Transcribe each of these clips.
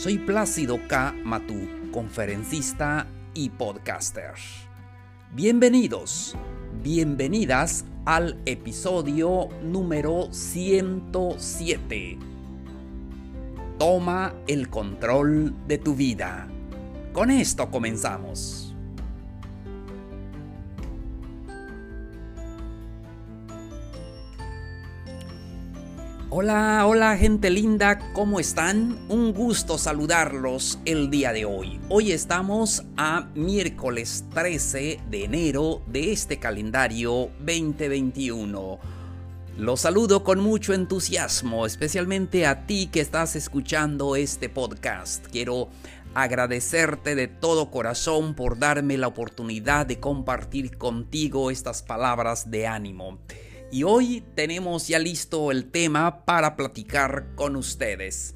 Soy Plácido K. Matú, conferencista y podcaster. Bienvenidos, bienvenidas al episodio número 107. Toma el control de tu vida. Con esto comenzamos. Hola, hola gente linda, ¿cómo están? Un gusto saludarlos el día de hoy. Hoy estamos a miércoles 13 de enero de este calendario 2021. Los saludo con mucho entusiasmo, especialmente a ti que estás escuchando este podcast. Quiero agradecerte de todo corazón por darme la oportunidad de compartir contigo estas palabras de ánimo. Y hoy tenemos ya listo el tema para platicar con ustedes.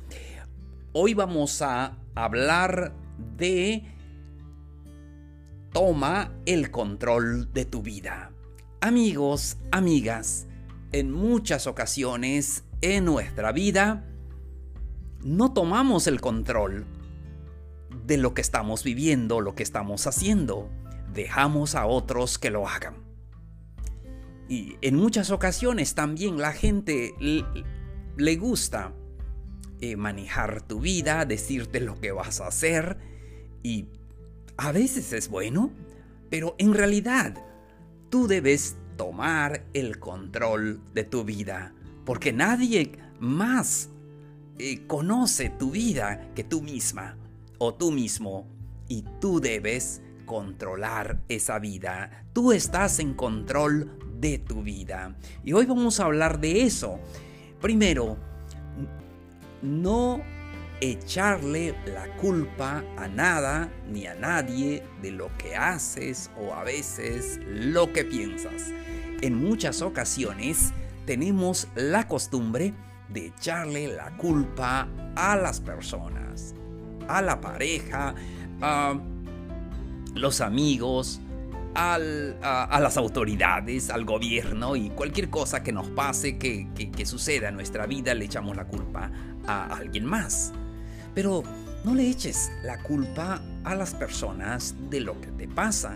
Hoy vamos a hablar de toma el control de tu vida. Amigos, amigas, en muchas ocasiones en nuestra vida no tomamos el control de lo que estamos viviendo, lo que estamos haciendo. Dejamos a otros que lo hagan. Y en muchas ocasiones también la gente le gusta eh, manejar tu vida, decirte lo que vas a hacer y a veces es bueno, pero en realidad tú debes tomar el control de tu vida, porque nadie más eh, conoce tu vida que tú misma o tú mismo y tú debes controlar esa vida. Tú estás en control de tu vida. Y hoy vamos a hablar de eso. Primero, no echarle la culpa a nada ni a nadie de lo que haces o a veces lo que piensas. En muchas ocasiones tenemos la costumbre de echarle la culpa a las personas, a la pareja, a los amigos, a, las autoridades, al gobierno y cualquier cosa que nos pase, que, suceda en nuestra vida, le echamos la culpa a alguien más. Pero no le eches la culpa a las personas de lo que te pasa.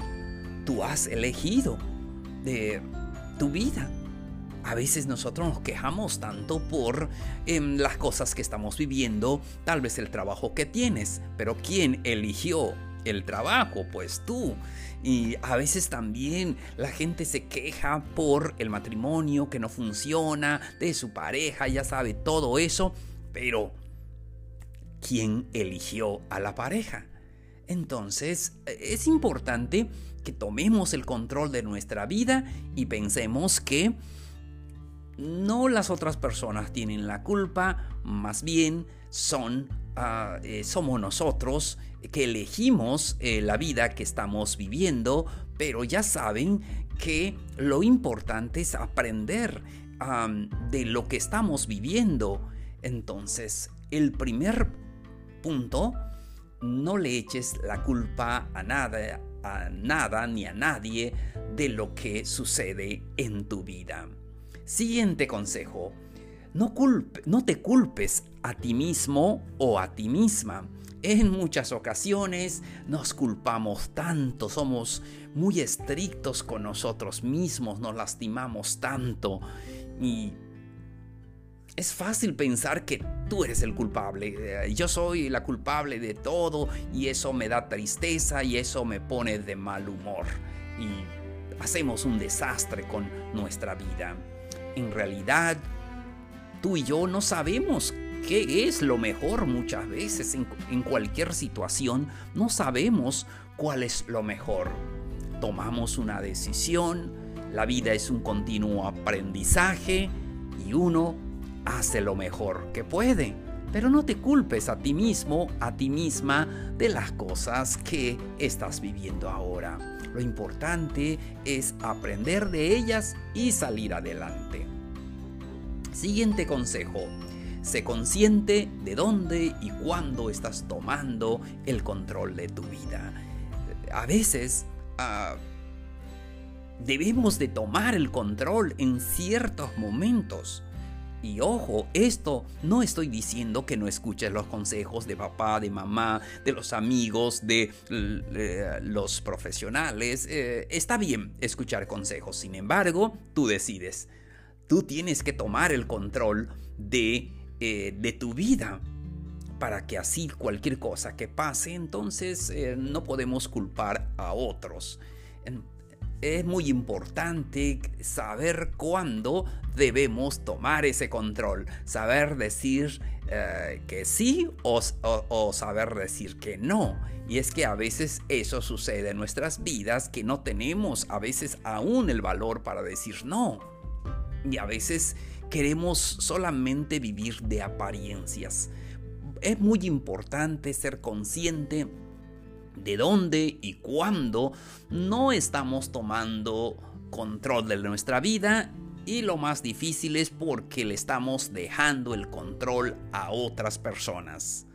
Tú has elegido de tu vida. A veces nosotros nos quejamos tanto por em, las cosas que estamos viviendo, tal vez el trabajo que tienes, pero ¿quién eligió el trabajo? Pues tú. Y a veces también la gente se queja por el matrimonio que no funciona, de su pareja, ya sabe todo eso, pero ¿quién eligió a la pareja? Entonces es importante que tomemos el control de nuestra vida y pensemos que no las otras personas tienen la culpa, más bien son, ah, eh, somos nosotros que elegimos eh, la vida que estamos viviendo, pero ya saben que lo importante es aprender de lo que estamos viviendo. Entonces, el primer punto, no le eches la culpa a nada, a nada ni a nadie de lo que sucede en tu vida. Siguiente consejo. No, no te culpes a ti mismo o a ti misma. En muchas ocasiones nos culpamos tanto, somos muy estrictos con nosotros mismos, nos lastimamos tanto. Y es fácil pensar que tú eres el culpable, eh, yo soy la culpable de todo y eso me da tristeza y eso me pone de mal humor. Y hacemos un desastre con nuestra vida. En realidad, tú y yo no sabemos qué es lo mejor muchas veces en, cualquier situación. No sabemos cuál es lo mejor. Tomamos una decisión, la vida es un continuo aprendizaje y uno hace lo mejor que puede. Pero no te culpes a ti mismo, a ti misma de las cosas que estás viviendo ahora. Lo importante es aprender de ellas y salir adelante. Siguiente consejo. Sé consciente de dónde y cuándo estás tomando el control de tu vida. A veces ah, debemos de tomar el control en ciertos momentos. Y ojo, esto no estoy diciendo que no escuches los consejos de papá, de mamá, de los amigos, de los profesionales. Eh, está bien escuchar consejos, sin embargo, tú decides. Tú tienes que tomar el control de, eh, de tu vida para que así cualquier cosa que pase, entonces eh, no podemos culpar a otros es muy importante saber cuándo debemos tomar ese control, saber decir eh, que sí o, o, saber decir que no. Y es que a veces eso sucede en nuestras vidas, que no tenemos a veces aún el valor para decir no. Y a veces queremos solamente vivir de apariencias. Es muy importante ser consciente de dónde y cuándo no estamos tomando control de nuestra vida y lo más difícil es porque le estamos dejando el control a otras personas.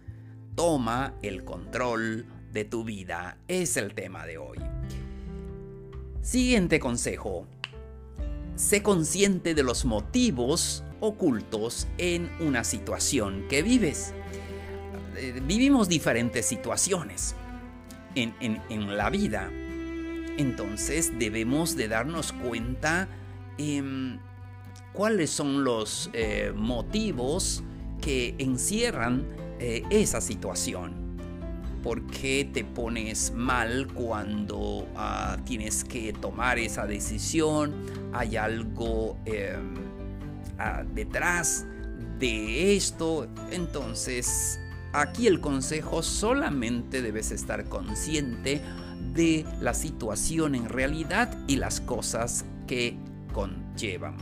Toma el control de tu vida es el tema de hoy. Siguiente consejo. Sé consciente de los motivos ocultos en una situación que vives. Eh, vivimos diferentes situaciones en, la vida. Entonces debemos de darnos cuenta em, cuáles son los eh, motivos que encierran eh, esa situación. ¿Por qué te pones mal cuando ah, tienes que tomar esa decisión? ¿Hay algo em, ah, detrás de esto? Entonces Aquí el consejo solamente debes estar consciente de la situación en realidad y las cosas que conllevan.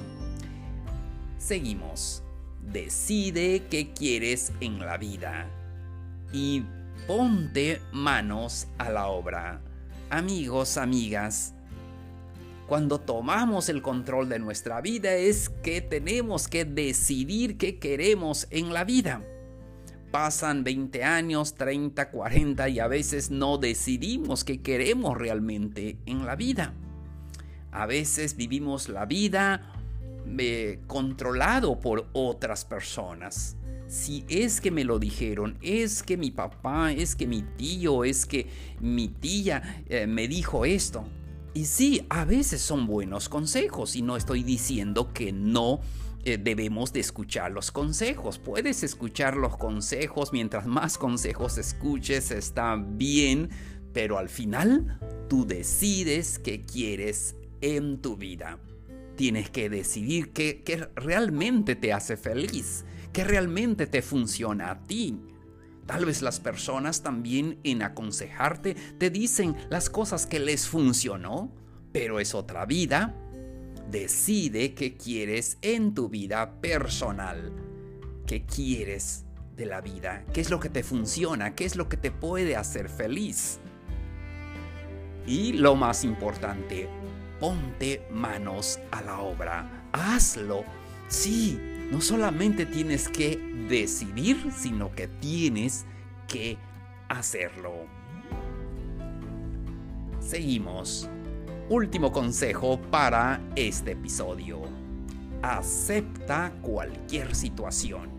Seguimos. Decide qué quieres en la vida y ponte manos a la obra. Amigos, amigas, cuando tomamos el control de nuestra vida es que tenemos que decidir qué queremos en la vida pasan 20 años, 30, 40 y a veces no decidimos qué queremos realmente en la vida. A veces vivimos la vida eh, controlado por otras personas. Si es que me lo dijeron, es que mi papá, es que mi tío, es que mi tía eh, me dijo esto. Y sí, a veces son buenos consejos y no estoy diciendo que no eh, debemos de escuchar los consejos. Puedes escuchar los consejos, mientras más consejos escuches está bien, pero al final tú decides qué quieres en tu vida. Tienes que decidir qué, qué realmente te hace feliz, qué realmente te funciona a ti. Tal vez las personas también en aconsejarte te dicen las cosas que les funcionó, pero es otra vida Decide qué quieres en tu vida personal. ¿Qué quieres de la vida? ¿Qué es lo que te funciona? ¿Qué es lo que te puede hacer feliz? Y lo más importante, ponte manos a la obra. Hazlo. Sí, no solamente tienes que decidir, sino que tienes que hacerlo. Seguimos último consejo para este episodio. Acepta cualquier situación.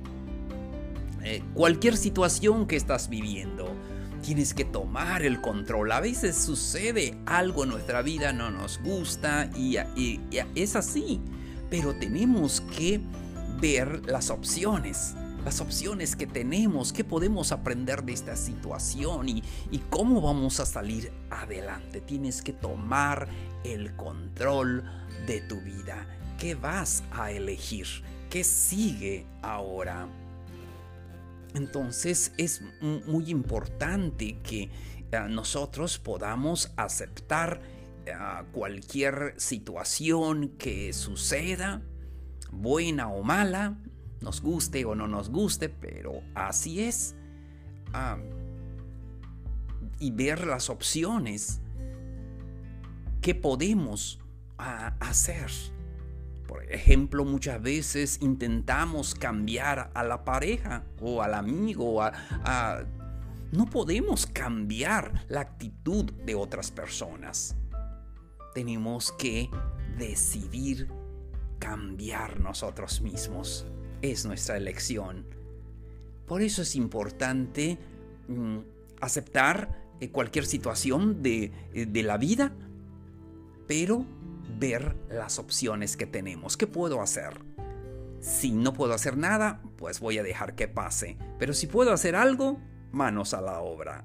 Eh, cualquier situación que estás viviendo. Tienes que tomar el control. A veces sucede algo en nuestra vida, no nos gusta y es así. Pero tenemos que ver las opciones las opciones que tenemos, qué podemos aprender de esta situación y, cómo vamos a salir adelante. Tienes que tomar el control de tu vida. ¿Qué vas a elegir? ¿Qué sigue ahora? Entonces es muy importante que eh, nosotros podamos aceptar eh, cualquier situación que suceda, buena o mala, Nos guste o no nos guste, pero así es. Y ver las opciones que podemos hacer. Por ejemplo, muchas veces intentamos cambiar a la pareja o al amigo. no podemos cambiar la actitud de otras personas. Tenemos que decidir cambiar nosotros mismos. Es nuestra elección. Por eso es importante mm, aceptar eh, cualquier situación de, eh, de la vida, pero ver las opciones que tenemos. ¿Qué puedo hacer? Si no puedo hacer nada, pues voy a dejar que pase. Pero si puedo hacer algo, manos a la obra.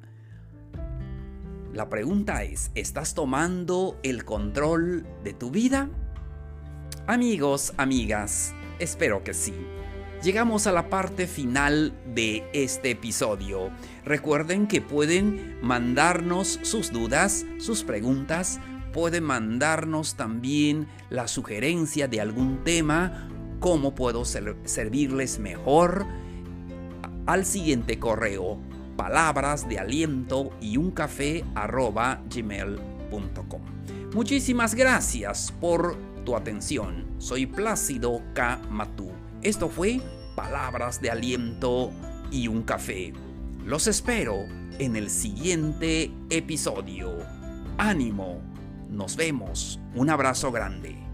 La pregunta es, ¿estás tomando el control de tu vida? Amigos, amigas, espero que sí. Llegamos a la parte final de este episodio. Recuerden que pueden mandarnos sus dudas, sus preguntas, pueden mandarnos también la sugerencia de algún tema, cómo puedo servirles mejor al siguiente correo palabras de aliento y. Muchísimas gracias por tu atención. Soy Plácido K. Matú. Esto fue Palabras de Aliento y un Café. Los espero en el siguiente episodio. Ánimo. Nos vemos. Un abrazo grande.